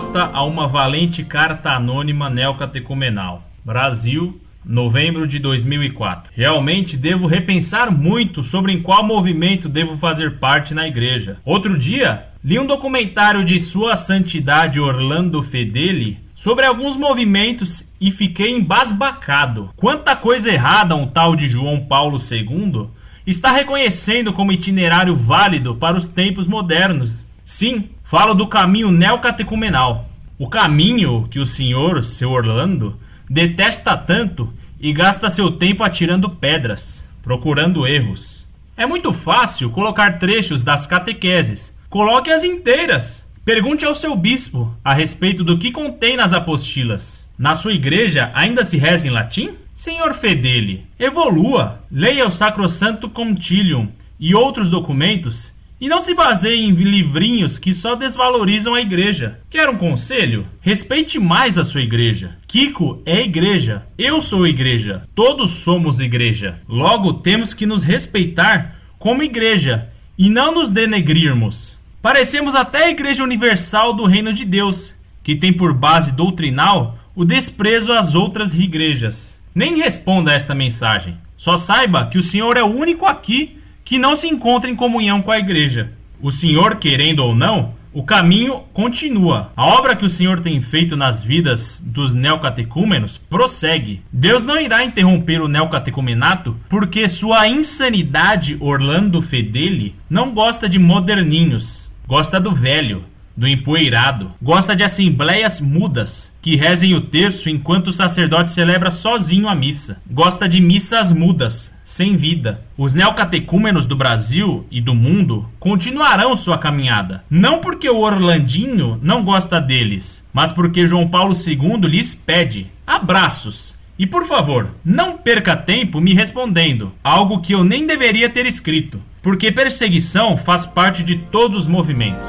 resposta a uma valente carta anônima neocatecumenal. Brasil, novembro de 2004. Realmente devo repensar muito sobre em qual movimento devo fazer parte na igreja. Outro dia, li um documentário de Sua Santidade Orlando Fedeli sobre alguns movimentos e fiquei embasbacado. Quanta coisa errada um tal de João Paulo II está reconhecendo como itinerário válido para os tempos modernos. Sim, falo do caminho neocatecumenal. O caminho que o senhor, seu Orlando, detesta tanto e gasta seu tempo atirando pedras, procurando erros. É muito fácil colocar trechos das catequeses. Coloque-as inteiras. Pergunte ao seu bispo a respeito do que contém nas apostilas. Na sua igreja ainda se reza em latim? Senhor Fedeli, evolua, leia o Sacrosanto Concilium e outros documentos e não se baseie em livrinhos que só desvalorizam a igreja. Quer um conselho? Respeite mais a sua igreja. Kiko é igreja. Eu sou igreja. Todos somos igreja. Logo, temos que nos respeitar como igreja e não nos denegrirmos. Parecemos até a Igreja Universal do Reino de Deus, que tem por base doutrinal o desprezo às outras igrejas. Nem responda a esta mensagem. Só saiba que o Senhor é o único aqui que não se encontra em comunhão com a igreja. O Senhor, querendo ou não, o caminho continua. A obra que o Senhor tem feito nas vidas dos neocatecúmenos prossegue. Deus não irá interromper o neocatecumenato porque sua insanidade Orlando Fedeli não gosta de moderninhos, gosta do velho, do empoeirado. Gosta de assembleias mudas, que rezem o terço enquanto o sacerdote celebra sozinho a missa. Gosta de missas mudas, sem vida. Os neocatecúmenos do Brasil e do mundo continuarão sua caminhada. Não porque o Orlandinho não gosta deles, mas porque João Paulo II lhes pede. Abraços! E por favor, não perca tempo me respondendo algo que eu nem deveria ter escrito, porque perseguição faz parte de todos os movimentos.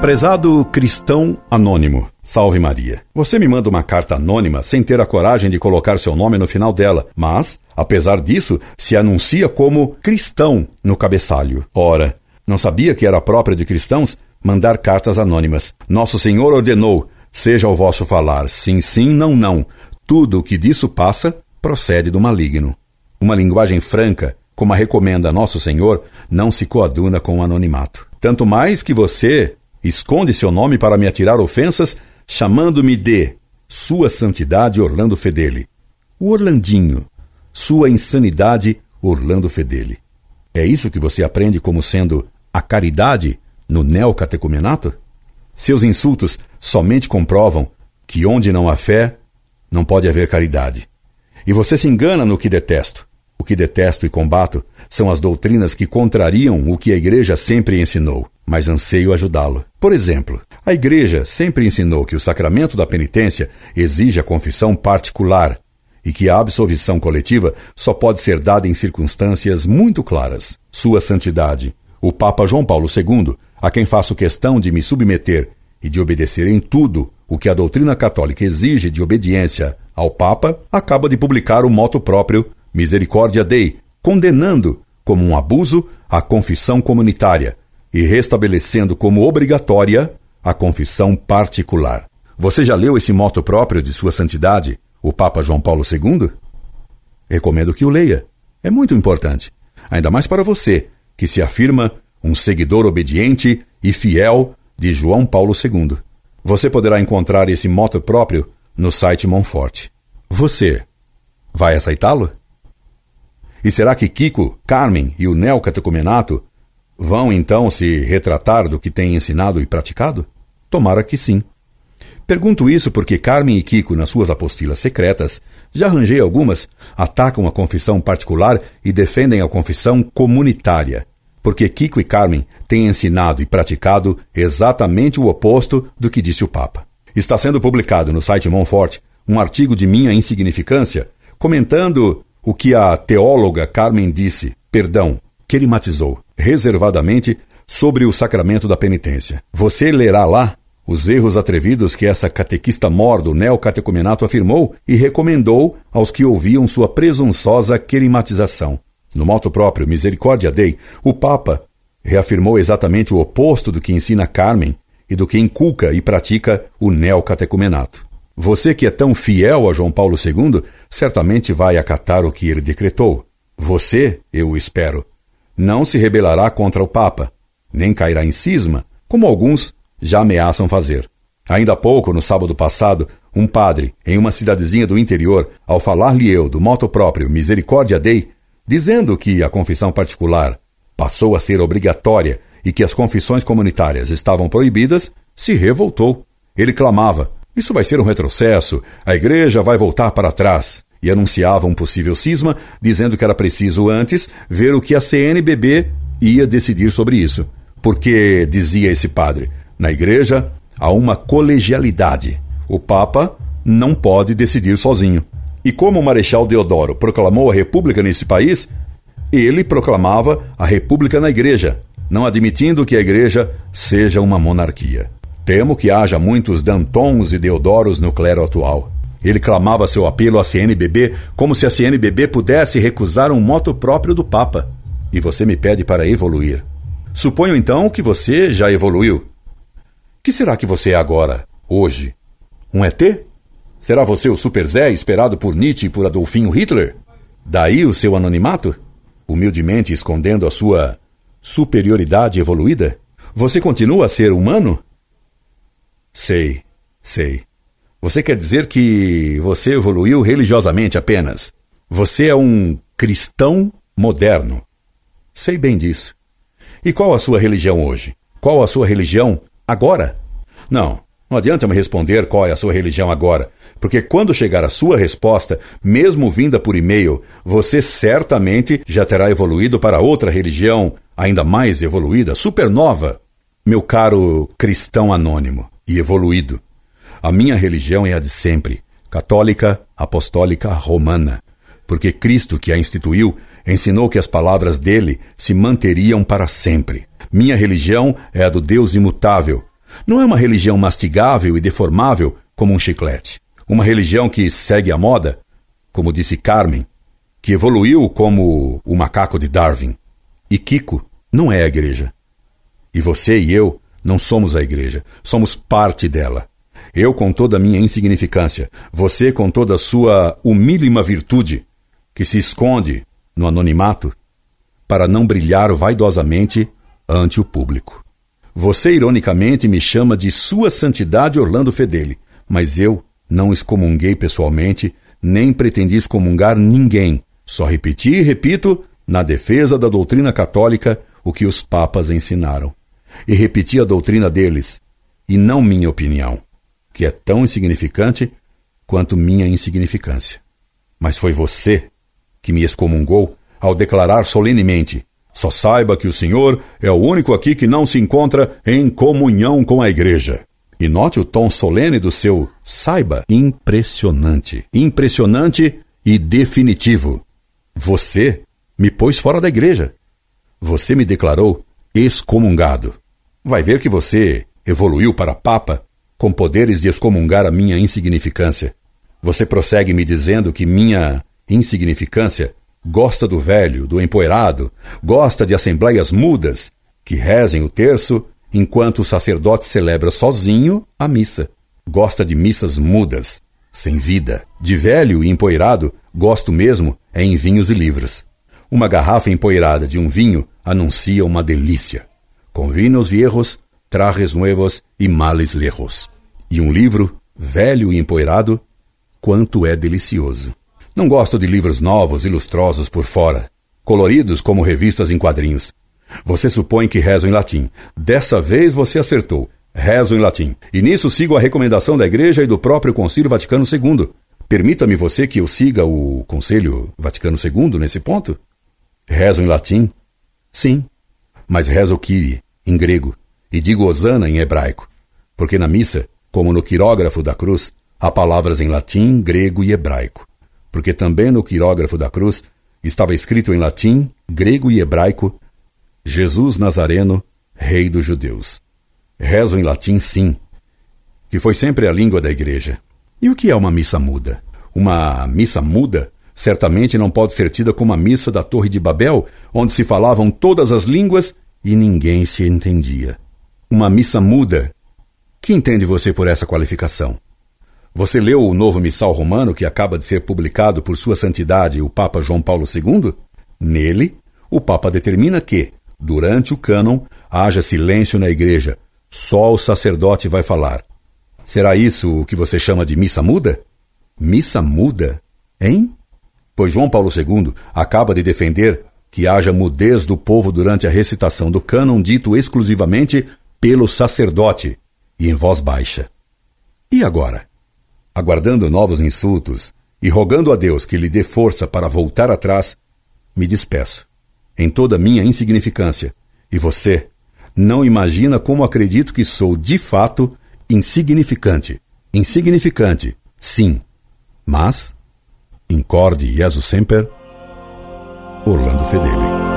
Prezado cristão anônimo, salve Maria. Você me manda uma carta anônima sem ter a coragem de colocar seu nome no final dela, mas, apesar disso, se anuncia como cristão no cabeçalho. Ora, não sabia que era próprio de cristãos mandar cartas anônimas. Nosso Senhor ordenou: seja o vosso falar sim, sim, não, não. Tudo o que disso passa procede do maligno. Uma linguagem franca, como a recomenda Nosso Senhor, não se coaduna com o anonimato. Tanto mais que você Esconde seu nome para me atirar ofensas, chamando-me de Sua Santidade Orlando Fedeli. O Orlandinho. Sua Insanidade Orlando Fedeli. É isso que você aprende como sendo a caridade no neocatecumenato? Seus insultos somente comprovam que onde não há fé, não pode haver caridade. E você se engana no que detesto. O que detesto e combato são as doutrinas que contrariam o que a Igreja sempre ensinou mas anseio ajudá-lo. Por exemplo, a Igreja sempre ensinou que o sacramento da penitência exige a confissão particular e que a absolvição coletiva só pode ser dada em circunstâncias muito claras. Sua Santidade, o Papa João Paulo II, a quem faço questão de me submeter e de obedecer em tudo o que a doutrina católica exige de obediência ao Papa, acaba de publicar o moto próprio Misericórdia Dei, condenando como um abuso a confissão comunitária e restabelecendo como obrigatória a confissão particular. Você já leu esse moto próprio de Sua Santidade, o Papa João Paulo II? Recomendo que o leia. É muito importante, ainda mais para você, que se afirma um seguidor obediente e fiel de João Paulo II. Você poderá encontrar esse moto próprio no site Monforte. Você vai aceitá-lo? E será que Kiko, Carmen e o Neocatecumenato Vão então se retratar do que têm ensinado e praticado? Tomara que sim. Pergunto isso porque Carmen e Kiko, nas suas apostilas secretas, já arranjei algumas, atacam a confissão particular e defendem a confissão comunitária. Porque Kiko e Carmen têm ensinado e praticado exatamente o oposto do que disse o Papa. Está sendo publicado no site Monfort um artigo de minha insignificância, comentando o que a teóloga Carmen disse, perdão, que ele matizou reservadamente sobre o sacramento da penitência. Você lerá lá os erros atrevidos que essa catequista mor do neocatecumenato afirmou e recomendou aos que ouviam sua presunçosa querimatização. No moto próprio Misericórdia Dei, o Papa reafirmou exatamente o oposto do que ensina Carmen e do que inculca e pratica o neocatecumenato. Você que é tão fiel a João Paulo II, certamente vai acatar o que ele decretou. Você, eu espero, não se rebelará contra o Papa, nem cairá em cisma, como alguns já ameaçam fazer. Ainda há pouco, no sábado passado, um padre, em uma cidadezinha do interior, ao falar-lhe eu do moto próprio Misericórdia Dei, dizendo que a confissão particular passou a ser obrigatória e que as confissões comunitárias estavam proibidas, se revoltou. Ele clamava: Isso vai ser um retrocesso, a igreja vai voltar para trás. E anunciava um possível cisma, dizendo que era preciso antes ver o que a CNBB ia decidir sobre isso. Porque, dizia esse padre, na igreja há uma colegialidade. O Papa não pode decidir sozinho. E como o Marechal Deodoro proclamou a República nesse país, ele proclamava a República na Igreja, não admitindo que a Igreja seja uma monarquia. Temo que haja muitos Dantons e Deodoros no clero atual. Ele clamava seu apelo à CNBB como se a CNBB pudesse recusar um moto próprio do Papa. E você me pede para evoluir. Suponho então que você já evoluiu. Que será que você é agora, hoje? Um ET? Será você o Super Zé esperado por Nietzsche e por Adolfinho Hitler? Daí o seu anonimato? Humildemente escondendo a sua superioridade evoluída? Você continua a ser humano? Sei, sei. Você quer dizer que você evoluiu religiosamente apenas? Você é um cristão moderno. Sei bem disso. E qual a sua religião hoje? Qual a sua religião agora? Não, não adianta me responder qual é a sua religião agora, porque quando chegar a sua resposta, mesmo vinda por e-mail, você certamente já terá evoluído para outra religião ainda mais evoluída, supernova. Meu caro cristão anônimo e evoluído, a minha religião é a de sempre, católica, apostólica, romana, porque Cristo, que a instituiu, ensinou que as palavras dele se manteriam para sempre. Minha religião é a do Deus imutável, não é uma religião mastigável e deformável como um chiclete. Uma religião que segue a moda, como disse Carmen, que evoluiu como o macaco de Darwin. E Kiko não é a igreja. E você e eu não somos a igreja, somos parte dela. Eu com toda a minha insignificância, você com toda a sua humílima virtude, que se esconde no anonimato para não brilhar vaidosamente ante o público. Você ironicamente me chama de Sua Santidade Orlando Fedeli, mas eu não excomunguei pessoalmente, nem pretendi excomungar ninguém. Só repeti e repito, na defesa da doutrina católica, o que os papas ensinaram. E repeti a doutrina deles, e não minha opinião, que é tão insignificante quanto minha insignificância. Mas foi você que me excomungou ao declarar solenemente: só saiba que o Senhor é o único aqui que não se encontra em comunhão com a igreja. E note o tom solene do seu saiba impressionante. Impressionante e definitivo. Você me pôs fora da igreja. Você me declarou excomungado. Vai ver que você evoluiu para Papa com poderes de excomungar a minha insignificância. Você prossegue me dizendo que minha insignificância gosta do velho, do empoeirado, gosta de assembleias mudas, que rezem o terço enquanto o sacerdote celebra sozinho a missa. Gosta de missas mudas, sem vida. De velho e empoeirado, gosto mesmo é em vinhos e livros. Uma garrafa empoeirada de um vinho anuncia uma delícia. Com vinos viejos, trajes nuevos e males lejos. E um livro, velho e empoeirado, quanto é delicioso. Não gosto de livros novos e lustrosos por fora, coloridos como revistas em quadrinhos. Você supõe que rezo em latim. Dessa vez você acertou. Rezo em latim. E nisso sigo a recomendação da Igreja e do próprio Concílio Vaticano II. Permita-me você que eu siga o Conselho Vaticano II nesse ponto? Rezo em latim? Sim. Mas rezo Kyrie, em grego, e digo Osana em hebraico. Porque na missa, como no quirógrafo da cruz, há palavras em latim, grego e hebraico porque também no quirógrafo da cruz estava escrito em latim, grego e hebraico: Jesus Nazareno, Rei dos Judeus. Rezo em latim, sim, que foi sempre a língua da igreja. E o que é uma missa muda? Uma missa muda certamente não pode ser tida como a missa da Torre de Babel, onde se falavam todas as línguas e ninguém se entendia. Uma missa muda. Que entende você por essa qualificação? Você leu o novo missal romano que acaba de ser publicado por Sua Santidade, o Papa João Paulo II? Nele, o Papa determina que, durante o cânon, haja silêncio na igreja. Só o sacerdote vai falar. Será isso o que você chama de missa muda? Missa muda? Hein? Pois João Paulo II acaba de defender que haja mudez do povo durante a recitação do cânon dito exclusivamente pelo sacerdote e em voz baixa. E agora? Aguardando novos insultos e rogando a Deus que lhe dê força para voltar atrás, me despeço, em toda minha insignificância. E você não imagina como acredito que sou de fato insignificante. Insignificante, sim, mas incorde Jesus Semper Orlando Fedeli.